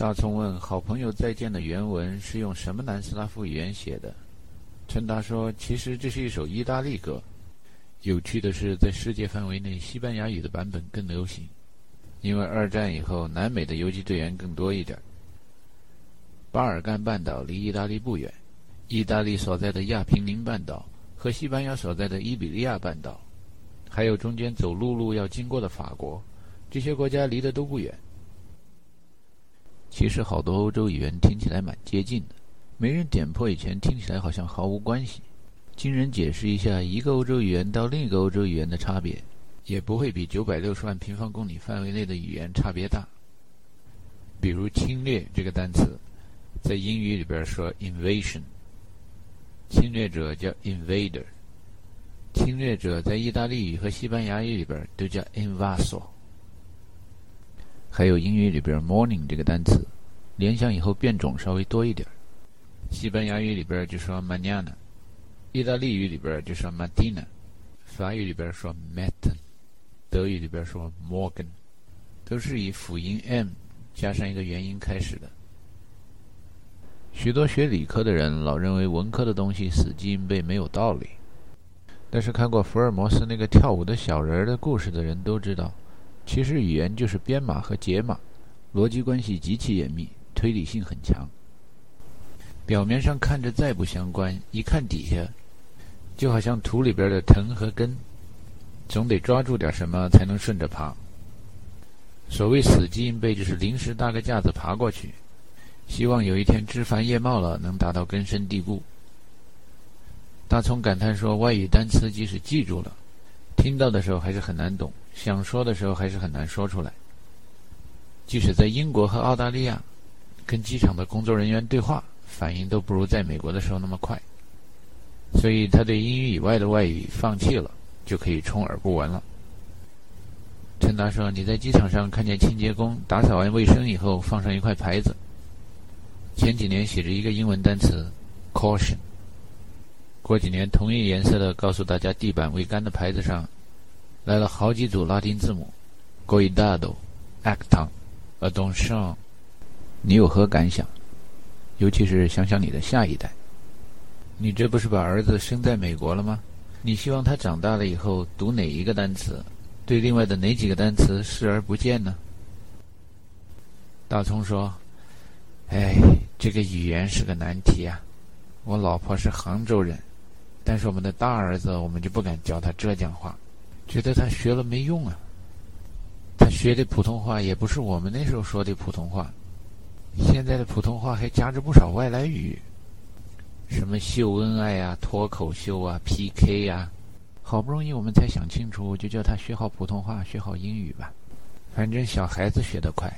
大葱问：“好朋友再见的原文是用什么南斯拉夫语言写的？”陈达说：“其实这是一首意大利歌。有趣的是，在世界范围内，西班牙语的版本更流行，因为二战以后，南美的游击队员更多一点。巴尔干半岛离意大利不远，意大利所在的亚平宁半岛和西班牙所在的伊比利亚半岛，还有中间走陆路要经过的法国，这些国家离得都不远。”其实好多欧洲语言听起来蛮接近的，没人点破以前听起来好像毫无关系。经人解释一下一个欧洲语言到另一个欧洲语言的差别，也不会比九百六十万平方公里范围内的语言差别大。比如“侵略”这个单词，在英语里边说 “invasion”，侵略者叫 “invader”，侵略者在意大利语和西班牙语里边都叫 “invasor”。还有英语里边 “morning” 这个单词，联想以后变种稍微多一点。西班牙语里边就说 “mañana”，意大利语里边就说 “matina”，法语里边说 “matin”，德语里边说 “morgen”，都是以辅音 “m” 加上一个元音开始的。许多学理科的人老认为文科的东西死记硬背没有道理，但是看过福尔摩斯那个跳舞的小人儿的故事的人都知道。其实语言就是编码和解码，逻辑关系极其严密，推理性很强。表面上看着再不相关，一看底下，就好像土里边的藤和根，总得抓住点什么才能顺着爬。所谓死记硬背，就是临时搭个架子爬过去，希望有一天枝繁叶茂了，能达到根深蒂固。大葱感叹说：“外语单词即使记住了，听到的时候还是很难懂。”想说的时候还是很难说出来。即使在英国和澳大利亚，跟机场的工作人员对话，反应都不如在美国的时候那么快。所以他对英语以外的外语放弃了，就可以充耳不闻了。陈达说：“你在机场上看见清洁工打扫完卫生以后，放上一块牌子，前几年写着一个英文单词 ‘caution’，过几年同一颜色的告诉大家地板未干的牌子上。”来了好几组拉丁字母：Goidado、Acton、a d o n s h a n。你有何感想？尤其是想想你的下一代。你这不是把儿子生在美国了吗？你希望他长大了以后读哪一个单词？对另外的哪几个单词视而不见呢？大葱说：“哎，这个语言是个难题啊。我老婆是杭州人，但是我们的大儿子，我们就不敢教他浙江话。”觉得他学了没用啊！他学的普通话也不是我们那时候说的普通话，现在的普通话还夹着不少外来语，什么秀恩爱啊、脱口秀啊、PK 呀。好不容易我们才想清楚，就叫他学好普通话，学好英语吧。反正小孩子学得快，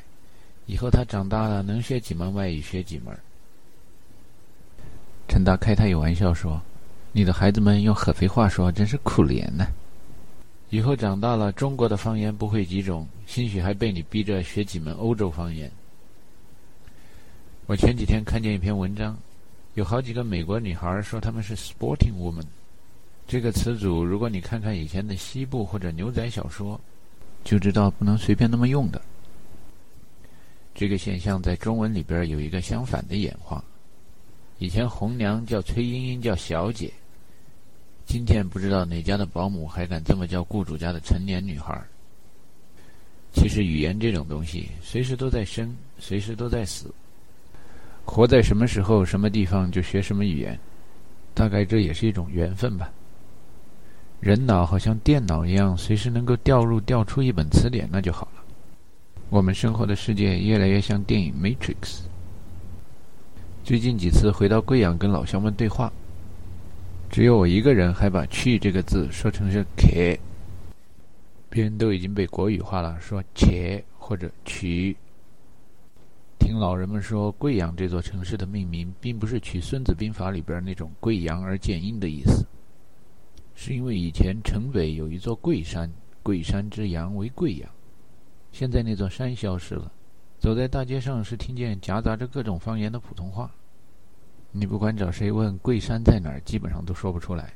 以后他长大了能学几门外语学几门。陈达开他有玩笑说：“你的孩子们用合肥话说，真是可怜呢。”以后长大了，中国的方言不会几种，兴许还被你逼着学几门欧洲方言。我前几天看见一篇文章，有好几个美国女孩说她们是 “sporting woman”，这个词组，如果你看看以前的西部或者牛仔小说，就知道不能随便那么用的。这个现象在中文里边有一个相反的演化，以前红娘叫崔莺莺叫小姐。今天不知道哪家的保姆还敢这么叫雇主家的成年女孩。其实语言这种东西，随时都在生，随时都在死。活在什么时候、什么地方就学什么语言，大概这也是一种缘分吧。人脑好像电脑一样，随时能够调入、调出一本词典，那就好了。我们生活的世界越来越像电影《Matrix》。最近几次回到贵阳跟老乡们对话。只有我一个人还把“去”这个字说成是“且”，别人都已经被国语化了，说“且”或者“取”。听老人们说，贵阳这座城市的命名并不是取《孙子兵法》里边那种“贵阳而见阴”的意思，是因为以前城北有一座贵山，贵山之阳为贵阳，现在那座山消失了，走在大街上是听见夹杂着各种方言的普通话。你不管找谁问桂山在哪儿，基本上都说不出来，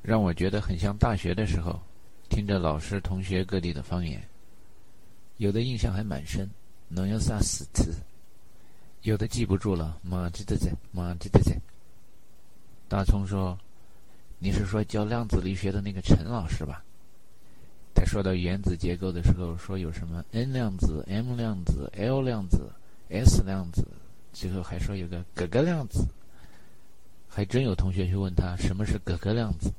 让我觉得很像大学的时候，听着老师、同学各地的方言，有的印象还蛮深。侬有啥死词？有的记不住了，马记得在，马记得在。大葱说：“你是说教量子力学的那个陈老师吧？”他说到原子结构的时候，说有什么 n 量子、m 量子、l 量子、s 量子，最后还说有个哥哥量子。还真有同学去问他什么是哥哥量子。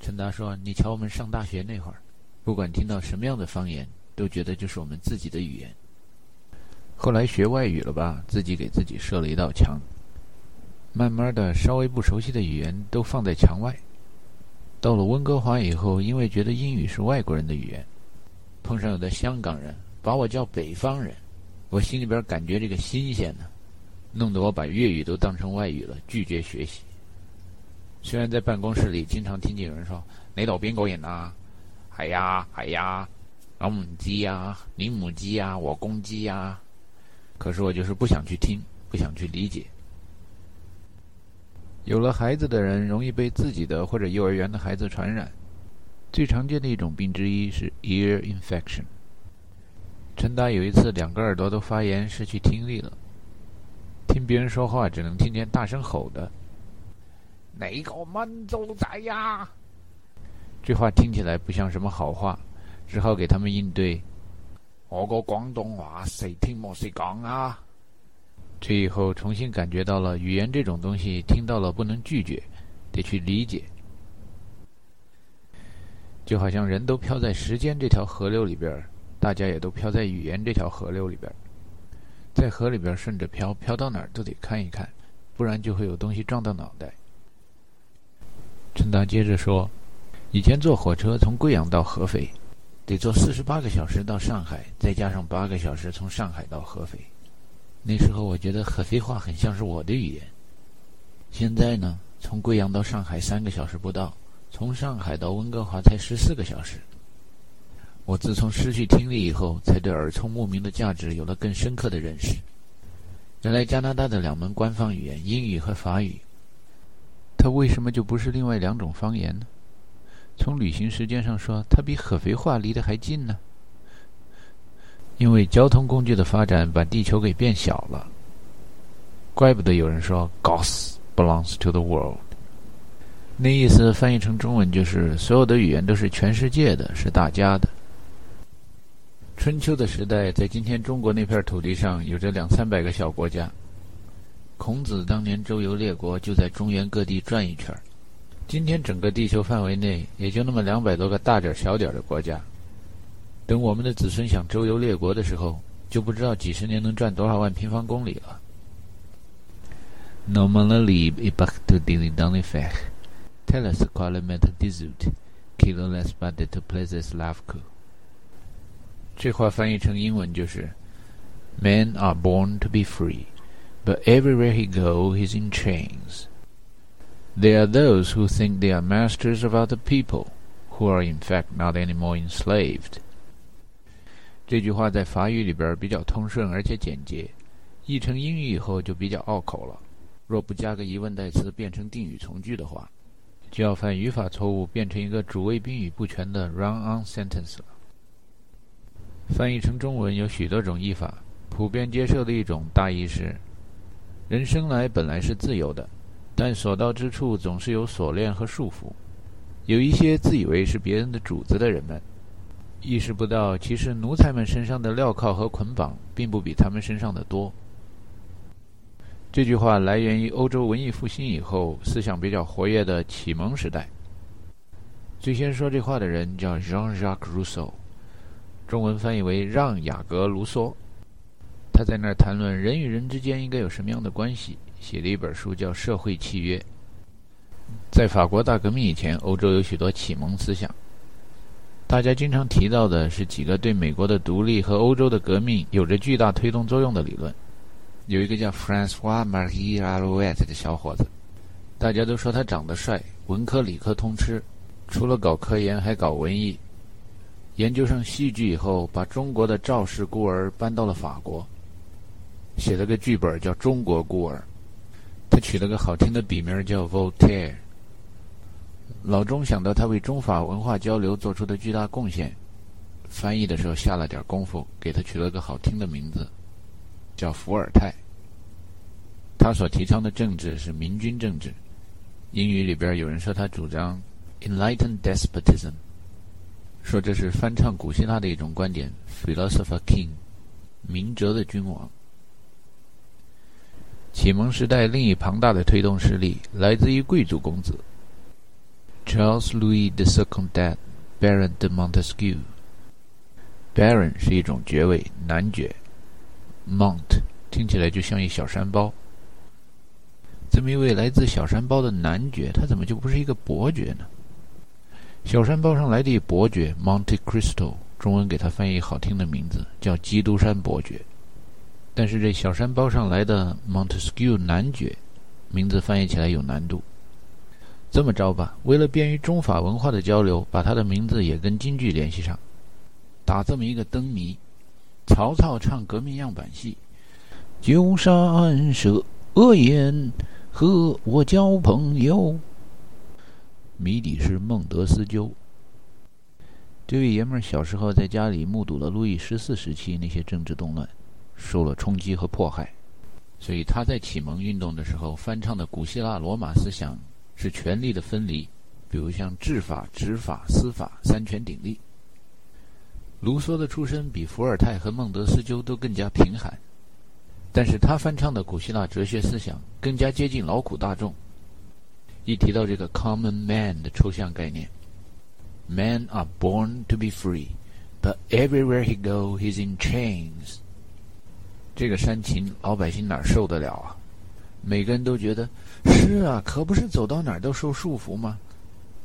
陈达说：“你瞧，我们上大学那会儿，不管听到什么样的方言，都觉得就是我们自己的语言。后来学外语了吧，自己给自己设了一道墙。慢慢的，稍微不熟悉的语言都放在墙外。到了温哥华以后，因为觉得英语是外国人的语言，碰上有的香港人把我叫北方人，我心里边感觉这个新鲜呢，弄得我把粤语都当成外语了，拒绝学习。”虽然在办公室里经常听见有人说“你老边个人啊？”“系呀，系呀，老母鸡呀，你母鸡呀，我公鸡呀。”可是我就是不想去听，不想去理解。有了孩子的人容易被自己的或者幼儿园的孩子传染。最常见的一种病之一是 ear infection。陈达有一次两个耳朵都发炎，失去听力了，听别人说话只能听见大声吼的。哪个满洲仔呀？这话听起来不像什么好话，只好给他们应对。我个广东话谁听莫谁讲啊？这以后重新感觉到了语言这种东西，听到了不能拒绝，得去理解。就好像人都飘在时间这条河流里边，大家也都飘在语言这条河流里边，在河里边顺着飘，飘到哪儿都得看一看，不然就会有东西撞到脑袋。陈达接着说：“以前坐火车从贵阳到合肥，得坐四十八个小时到上海，再加上八个小时从上海到合肥。那时候我觉得合肥话很像是我的语言。现在呢，从贵阳到上海三个小时不到，从上海到温哥华才十四个小时。我自从失去听力以后，才对耳聪目明的价值有了更深刻的认识。原来加拿大的两门官方语言英语和法语。”它为什么就不是另外两种方言呢？从旅行时间上说，它比合肥话离得还近呢。因为交通工具的发展把地球给变小了。怪不得有人说 “Goss belongs to the world”，那意思翻译成中文就是所有的语言都是全世界的，是大家的。春秋的时代，在今天中国那片土地上，有着两三百个小国家。孔子当年周游列国，就在中原各地转一圈今天整个地球范围内，也就那么两百多个大点小点的国家。等我们的子孙想周游列国的时候，就不知道几十年能转多少万平方公里了。这话翻译成英文就是：Men are born to be free。but everywhere he goes he's in chains. There are those who think they are masters of other people, who are in fact not any more enslaved. 这句话在法语里边比较通顺而且简洁，译成英语以后就比较拗口了。若不加个疑问代词变成定语从句的话，就要犯语法错误，变成一个主谓宾语不全的 run-on sentence 了。 翻译成中文有许多种译法，普遍接受的一种大意是。人生来本来是自由的，但所到之处总是有锁链和束缚。有一些自以为是别人的主子的人们，意识不到其实奴才们身上的镣铐和捆绑并不比他们身上的多。这句话来源于欧洲文艺复兴以后思想比较活跃的启蒙时代。最先说这话的人叫 Jean-Jacques Rousseau，中文翻译为让·雅各·卢梭。他在那儿谈论人与人之间应该有什么样的关系，写了一本书叫《社会契约》。在法国大革命以前，欧洲有许多启蒙思想，大家经常提到的是几个对美国的独立和欧洲的革命有着巨大推动作用的理论。有一个叫 François Marie a l o u e t 的小伙子，大家都说他长得帅，文科理科通吃，除了搞科研还搞文艺。研究上戏剧以后，把中国的赵氏孤儿搬到了法国。写了个剧本叫《中国孤儿》，他取了个好听的笔名叫 Voltaire。老钟想到他为中法文化交流做出的巨大贡献，翻译的时候下了点功夫，给他取了个好听的名字叫伏尔泰。他所提倡的政治是明君政治。英语里边有人说他主张 enlightened despotism，说这是翻唱古希腊的一种观点 philosopher king，明哲的君王。启蒙时代另一庞大的推动势力来自于贵族公子 Charles Louis de s e c o n d a t Baron de Montesquieu。Baron 是一种爵位，男爵。Mont 听起来就像一小山包。这么一位来自小山包的男爵，他怎么就不是一个伯爵呢？小山包上来的伯爵 Monte Cristo，中文给他翻译好听的名字叫基督山伯爵。但是这小山包上来的 Montesquieu 男爵，名字翻译起来有难度。这么着吧，为了便于中法文化的交流，把他的名字也跟京剧联系上，打这么一个灯谜：曹操唱革命样板戏，九山舍恶言。和我交朋友，谜底是孟德斯鸠。这位爷们儿小时候在家里目睹了路易十四时期那些政治动乱，受了冲击和迫害，所以他在启蒙运动的时候翻唱的古希腊罗马思想是权力的分离，比如像治法、执法、司法三权鼎立。卢梭的出身比伏尔泰和孟德斯鸠都更加贫寒。但是他翻唱的古希腊哲学思想更加接近劳苦大众。一提到这个 common man 的抽象概念，men are born to be free, but everywhere he go, he's in chains。这个煽情，老百姓哪受得了啊？每个人都觉得是啊，可不是走到哪儿都受束缚吗？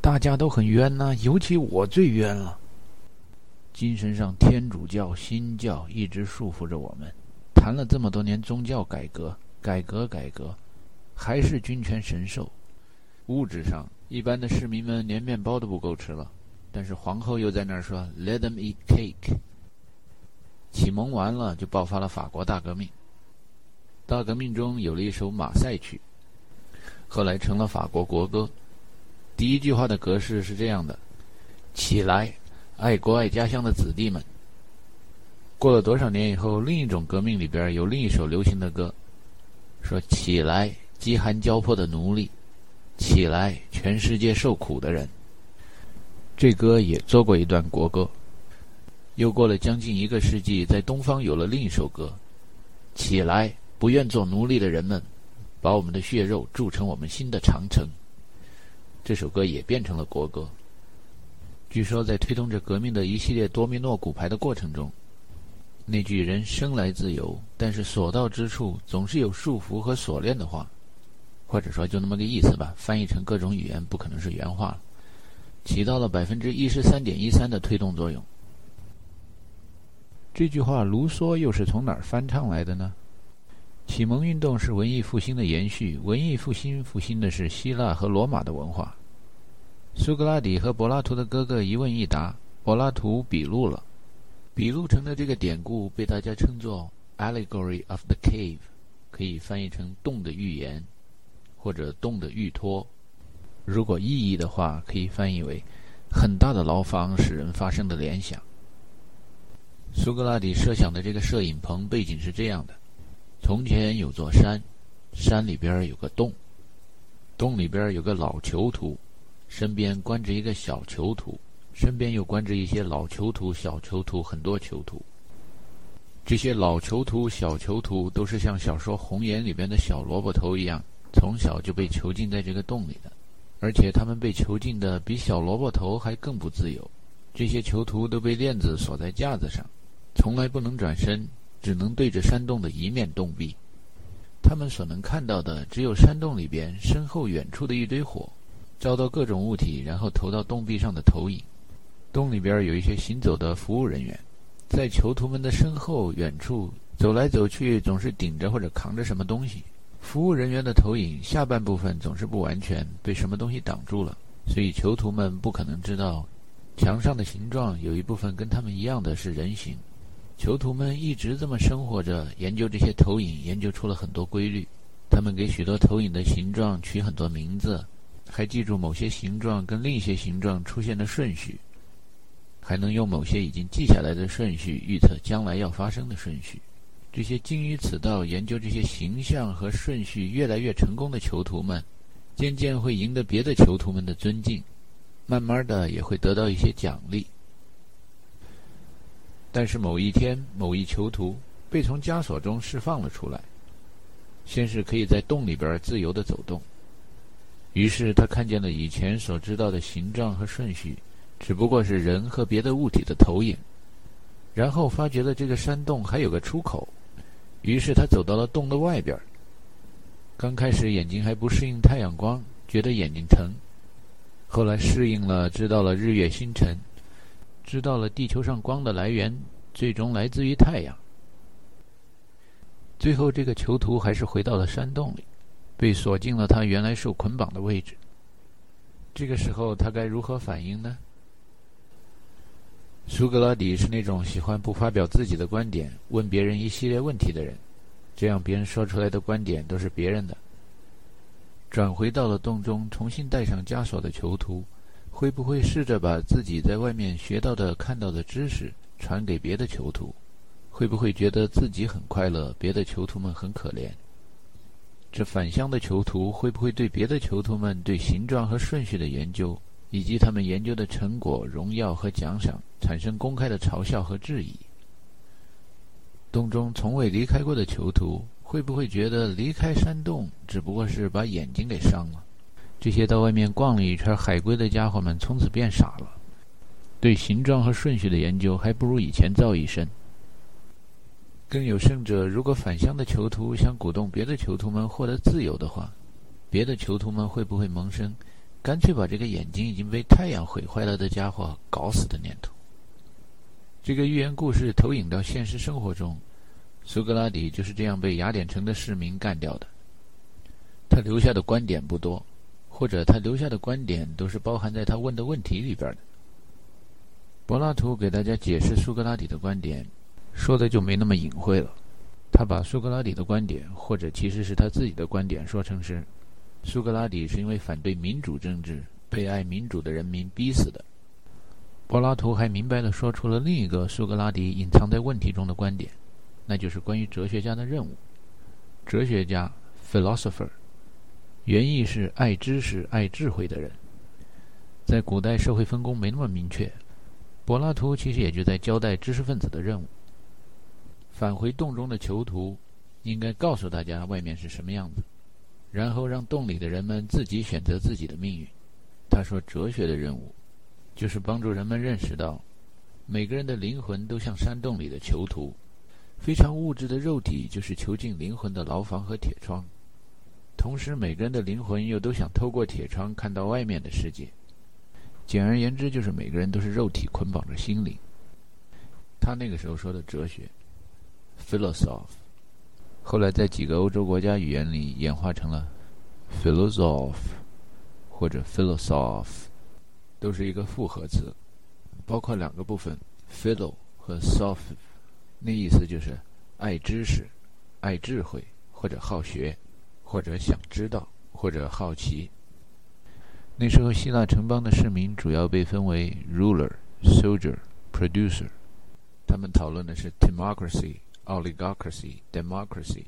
大家都很冤呐，尤其我最冤了。精神上，天主教、新教一直束缚着我们。谈了这么多年宗教改革，改革改革，还是君权神授。物质上，一般的市民们连面包都不够吃了。但是皇后又在那儿说：“Let them eat cake。”启蒙完了，就爆发了法国大革命。大革命中有了一首马赛曲，后来成了法国国歌。第一句话的格式是这样的：“起来，爱国爱家乡的子弟们。”过了多少年以后，另一种革命里边有另一首流行的歌，说：“起来，饥寒交迫的奴隶，起来，全世界受苦的人。”这歌也做过一段国歌。又过了将近一个世纪，在东方有了另一首歌，“起来，不愿做奴隶的人们，把我们的血肉铸成我们新的长城。”这首歌也变成了国歌。据说，在推动着革命的一系列多米诺骨牌的过程中。那句“人生来自由，但是所到之处总是有束缚和锁链”的话，或者说就那么个意思吧，翻译成各种语言不可能是原话，起到了百分之一十三点一三的推动作用。这句话卢梭又是从哪儿翻唱来的呢？启蒙运动是文艺复兴的延续，文艺复兴复兴的是希腊和罗马的文化。苏格拉底和柏拉图的哥哥一问一答，柏拉图笔录了。笔录成的这个典故被大家称作 “allegory of the cave”，可以翻译成“洞的寓言”或者“洞的寓托”。如果意译的话，可以翻译为“很大的牢房使人发生的联想”。苏格拉底设想的这个摄影棚背景是这样的：从前有座山，山里边有个洞，洞里边有个老囚徒，身边关着一个小囚徒。身边又关着一些老囚徒、小囚徒，很多囚徒。这些老囚徒、小囚徒都是像小说《红岩》里边的小萝卜头一样，从小就被囚禁在这个洞里的，而且他们被囚禁的比小萝卜头还更不自由。这些囚徒都被链子锁在架子上，从来不能转身，只能对着山洞的一面洞壁。他们所能看到的只有山洞里边身后远处的一堆火，照到各种物体，然后投到洞壁上的投影。洞里边有一些行走的服务人员，在囚徒们的身后远处走来走去，总是顶着或者扛着什么东西。服务人员的投影下半部分总是不完全被什么东西挡住了，所以囚徒们不可能知道墙上的形状有一部分跟他们一样的是人形。囚徒们一直这么生活着，研究这些投影，研究出了很多规律。他们给许多投影的形状取很多名字，还记住某些形状跟另一些形状出现的顺序。还能用某些已经记下来的顺序预测将来要发生的顺序。这些精于此道、研究这些形象和顺序越来越成功的囚徒们，渐渐会赢得别的囚徒们的尊敬，慢慢的也会得到一些奖励。但是某一天，某一囚徒被从枷锁中释放了出来，先是可以在洞里边自由的走动。于是他看见了以前所知道的形状和顺序，只不过是人和别的物体的投影。然后发觉了这个山洞还有个出口。于是他走到了洞的外边。刚开始眼睛还不适应太阳光，觉得眼睛疼。后来适应了，知道了日月星辰，知道了地球上光的来源，最终来自于太阳。最后，这个囚徒还是回到了山洞里，被锁进了他原来受捆绑的位置。这个时候，他该如何反应呢？苏格拉底是那种喜欢不发表自己的观点，问别人一系列问题的人，这样别人说出来的观点都是别人的。转回到了洞中，重新戴上枷锁的囚徒，会不会试着把自己在外面学到的、看到的知识传给别的囚徒？会不会觉得自己很快乐，别的囚徒们很可怜？这返乡的囚徒会不会对别的囚徒们对形状和顺序的研究？以及他们研究的成果、荣耀和奖赏产生公开的嘲笑和质疑。洞中从未离开过的囚徒会不会觉得离开山洞只不过是把眼睛给伤了？这些到外面逛了一圈海归的家伙们从此变傻了，对形状和顺序的研究还不如以前造诣深。更有甚者，如果返乡的囚徒想鼓动别的囚徒们获得自由的话，别的囚徒们会不会萌生？干脆把这个眼睛已经被太阳毁坏了的家伙搞死的念头。这个寓言故事投影到现实生活中，苏格拉底就是这样被雅典城的市民干掉的。他留下的观点不多，或者他留下的观点都是包含在他问的问题里边的。柏拉图给大家解释苏格拉底的观点，说的就没那么隐晦了。他把苏格拉底的观点，或者其实是他自己的观点，说成是。苏格拉底是因为反对民主政治，被爱民主的人民逼死的。柏拉图还明白地说出了另一个苏格拉底隐藏在问题中的观点，那就是关于哲学家的任务。哲学家 （philosopher） 原意是爱知识、爱智慧的人。在古代，社会分工没那么明确，柏拉图其实也就在交代知识分子的任务。返回洞中的囚徒应该告诉大家外面是什么样子。然后让洞里的人们自己选择自己的命运。他说：“哲学的任务，就是帮助人们认识到，每个人的灵魂都像山洞里的囚徒，非常物质的肉体就是囚禁灵魂的牢房和铁窗。同时，每个人的灵魂又都想透过铁窗看到外面的世界。简而言之，就是每个人都是肉体捆绑着心灵。”他那个时候说的哲学，philosoph。后来，在几个欧洲国家语言里演化成了 “philosoph” 或者 “philosoph”，都是一个复合词，包括两个部分 “philo” 和 “soph”，那意思就是爱知识、爱智慧，或者好学，或者想知道，或者好奇。那时候，希腊城邦的市民主要被分为 “ruler”、“soldier”、“producer”，他们讨论的是 “democracy”。oligarchy、democracy，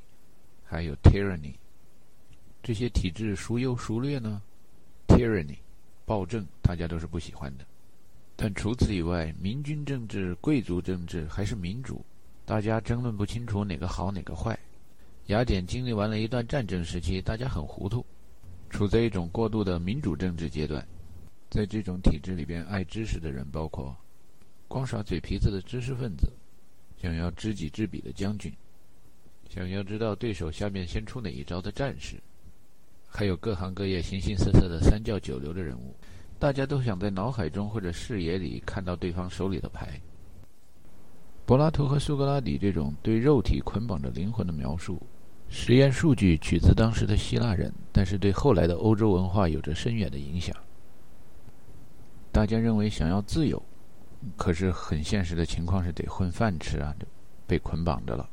还有 tyranny，这些体制孰优孰劣呢？tyranny，暴政，大家都是不喜欢的。但除此以外，民军政治、贵族政治还是民主，大家争论不清楚哪个好哪个坏。雅典经历完了一段战争时期，大家很糊涂，处在一种过渡的民主政治阶段。在这种体制里边，爱知识的人包括光耍嘴皮子的知识分子。想要知己知彼的将军，想要知道对手下面先出哪一招的战士，还有各行各业形形色色的三教九流的人物，大家都想在脑海中或者视野里看到对方手里的牌。柏拉图和苏格拉底这种对肉体捆绑着灵魂的描述，实验数据取自当时的希腊人，但是对后来的欧洲文化有着深远的影响。大家认为想要自由。可是很现实的情况是得混饭吃啊，就被捆绑着了。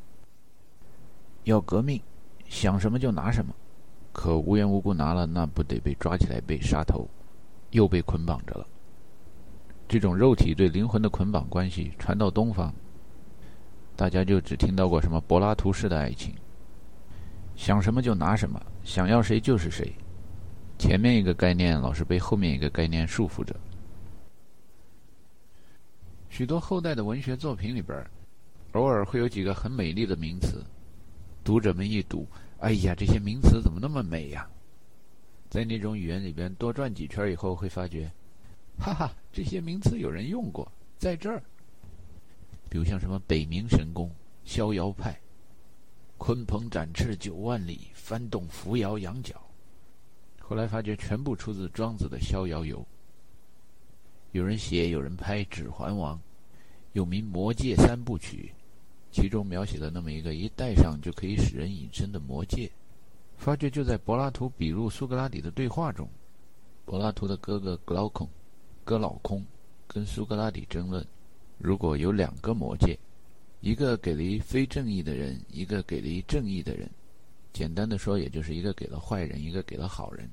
要革命，想什么就拿什么，可无缘无故拿了，那不得被抓起来被杀头，又被捆绑着了。这种肉体对灵魂的捆绑关系传到东方，大家就只听到过什么柏拉图式的爱情，想什么就拿什么，想要谁就是谁。前面一个概念老是被后面一个概念束缚着。许多后代的文学作品里边，偶尔会有几个很美丽的名词，读者们一读，哎呀，这些名词怎么那么美呀？在那种语言里边多转几圈以后，会发觉，哈哈，这些名词有人用过，在这儿。比如像什么北冥神功、逍遥派、鲲鹏展翅九万里、翻动扶摇羊角，后来发觉全部出自庄子的《逍遥游》。有人写，有人拍《指环王》，又名《魔戒三部曲》，其中描写了那么一个一戴上就可以使人隐身的魔戒。发觉就在柏拉图笔录苏格拉底的对话中，柏拉图的哥哥格老孔，哥老空，跟苏格拉底争论：如果有两个魔戒，一个给了一非正义的人，一个给了一正义的人，简单的说，也就是一个给了坏人，一个给了好人。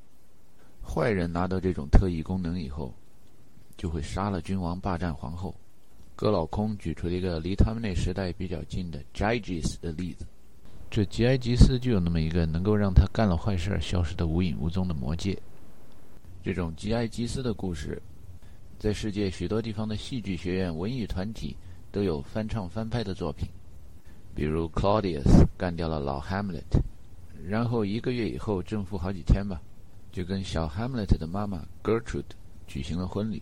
坏人拿到这种特异功能以后，就会杀了君王，霸占皇后。哥老空举出了一个离他们那时代比较近的 Gyges 的例子。这吉埃吉斯就有那么一个能够让他干了坏事消失的无影无踪的魔戒。这种吉埃吉斯的故事，在世界许多地方的戏剧学院、文艺团体都有翻唱翻拍的作品。比如 Claudius 干掉了老 Hamlet，然后一个月以后，正负好几天吧，就跟小 Hamlet 的妈妈 Gertrude 举行了婚礼。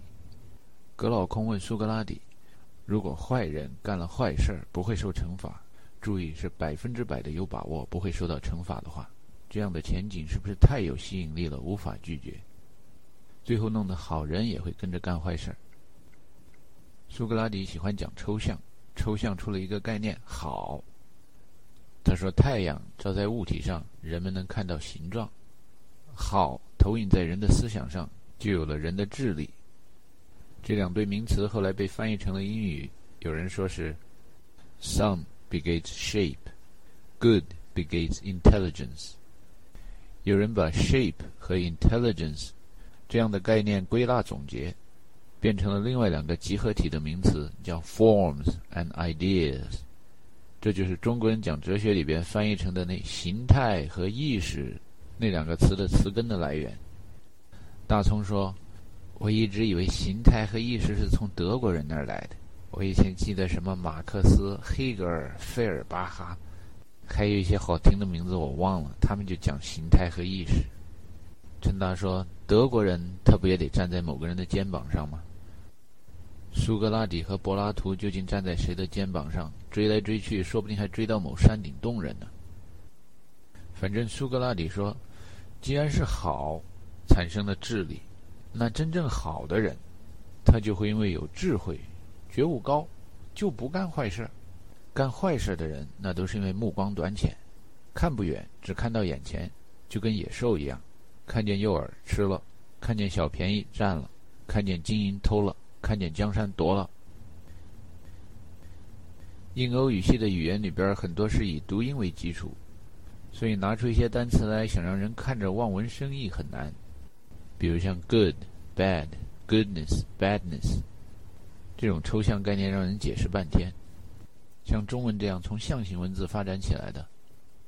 格老空问苏格拉底：“如果坏人干了坏事儿，不会受惩罚？”注意是百分之百的有把握不会受到惩罚的话，这样的前景是不是太有吸引力了，无法拒绝？最后弄得好人也会跟着干坏事儿。苏格拉底喜欢讲抽象，抽象出了一个概念“好”。他说：“太阳照在物体上，人们能看到形状；好投影在人的思想上，就有了人的智力。”这两对名词后来被翻译成了英语，有人说是 “some”。begets shape, good begets intelligence。有人把 shape 和 intelligence 这样的概念归纳总结，变成了另外两个集合体的名词，叫 forms and ideas。这就是中国人讲哲学里边翻译成的那形态和意识那两个词的词根的来源。大葱说：“我一直以为形态和意识是从德国人那儿来的。”我以前记得什么马克思、黑格尔、费尔巴哈，还有一些好听的名字我忘了。他们就讲形态和意识。陈达说：“德国人他不也得站在某个人的肩膀上吗？”苏格拉底和柏拉图究竟站在谁的肩膀上？追来追去，说不定还追到某山顶洞人呢。反正苏格拉底说：“既然是好产生了智力，那真正好的人，他就会因为有智慧。”觉悟高，就不干坏事。干坏事的人，那都是因为目光短浅，看不远，只看到眼前，就跟野兽一样，看见诱饵吃了，看见小便宜占了，看见金银偷了，看见江山夺了。印欧语系的语言里边很多是以读音为基础，所以拿出一些单词来，想让人看着望文生义很难。比如像 good、bad、goodness、badness。这种抽象概念让人解释半天，像中文这样从象形文字发展起来的，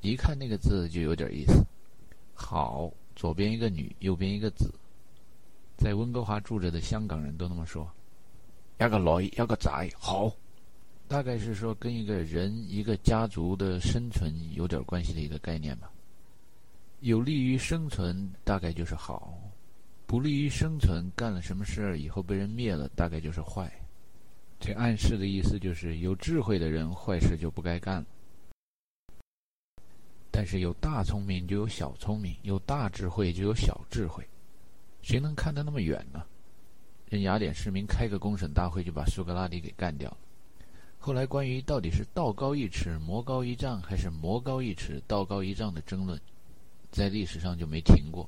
一看那个字就有点意思。好，左边一个女，右边一个子，在温哥华住着的香港人都那么说。要个来，要个仔，好，大概是说跟一个人、一个家族的生存有点关系的一个概念吧。有利于生存，大概就是好；不利于生存，干了什么事儿以后被人灭了，大概就是坏。这暗示的意思就是，有智慧的人坏事就不该干了。但是有大聪明就有小聪明，有大智慧就有小智慧，谁能看得那么远呢？人雅典市民开个公审大会就把苏格拉底给干掉了。后来关于到底是道高一尺魔高一丈，还是魔高一尺道高一丈的争论，在历史上就没停过。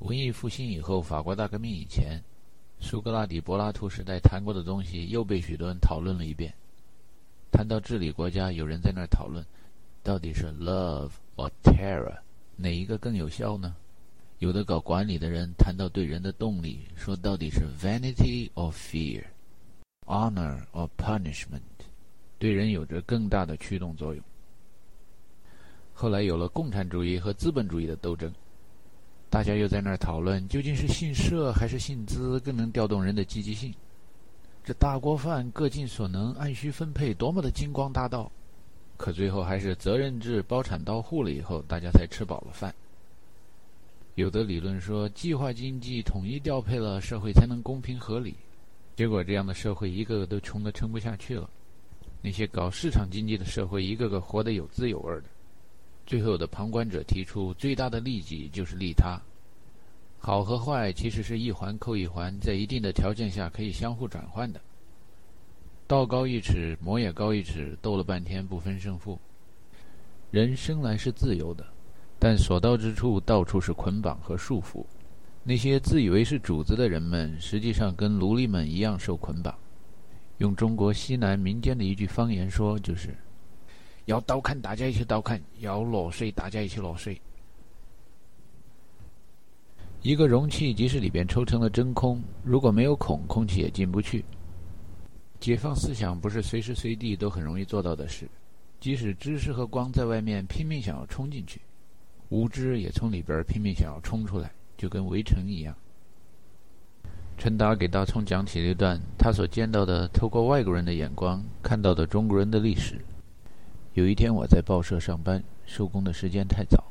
文艺复兴以后，法国大革命以前。苏格拉底、柏拉图时代谈过的东西又被许多人讨论了一遍。谈到治理国家，有人在那儿讨论，到底是 love or terror，哪一个更有效呢？有的搞管理的人谈到对人的动力，说到底是 vanity or fear，honor or punishment。对人有着更大的驱动作用。后来有了共产主义和资本主义的斗争，大家又在那儿讨论，究竟是姓社还是姓资更能调动人的积极性？这大锅饭各尽所能，按需分配，多么的金光大道！可最后还是责任制包产到户了以后，大家才吃饱了饭。有的理论说，计划经济统一调配了，社会才能公平合理。结果这样的社会一个个都穷得撑不下去了。那些搞市场经济的社会，一个个活得有滋有味的。最后的旁观者提出，最大的利己就是利他。好和坏其实是一环扣一环，在一定的条件下可以相互转换的。道高一尺，魔也高一尺，斗了半天不分胜负。人生来是自由的，但所到之处到处是捆绑和束缚。那些自以为是主子的人们，实际上跟奴隶们一样受捆绑。用中国西南民间的一句方言说，就是：要刀砍，大家一起刀砍；要落水，大家一起落水。一个容器，即使里边抽成了真空，如果没有孔，空气也进不去。解放思想不是随时随地都很容易做到的事，即使知识和光在外面拼命想要冲进去，无知也从里边拼命想要冲出来，就跟围城一样。陈达给大聪讲起了一段他所见到的，透过外国人的眼光看到的中国人的历史。有一天我在报社上班，收工的时间太早，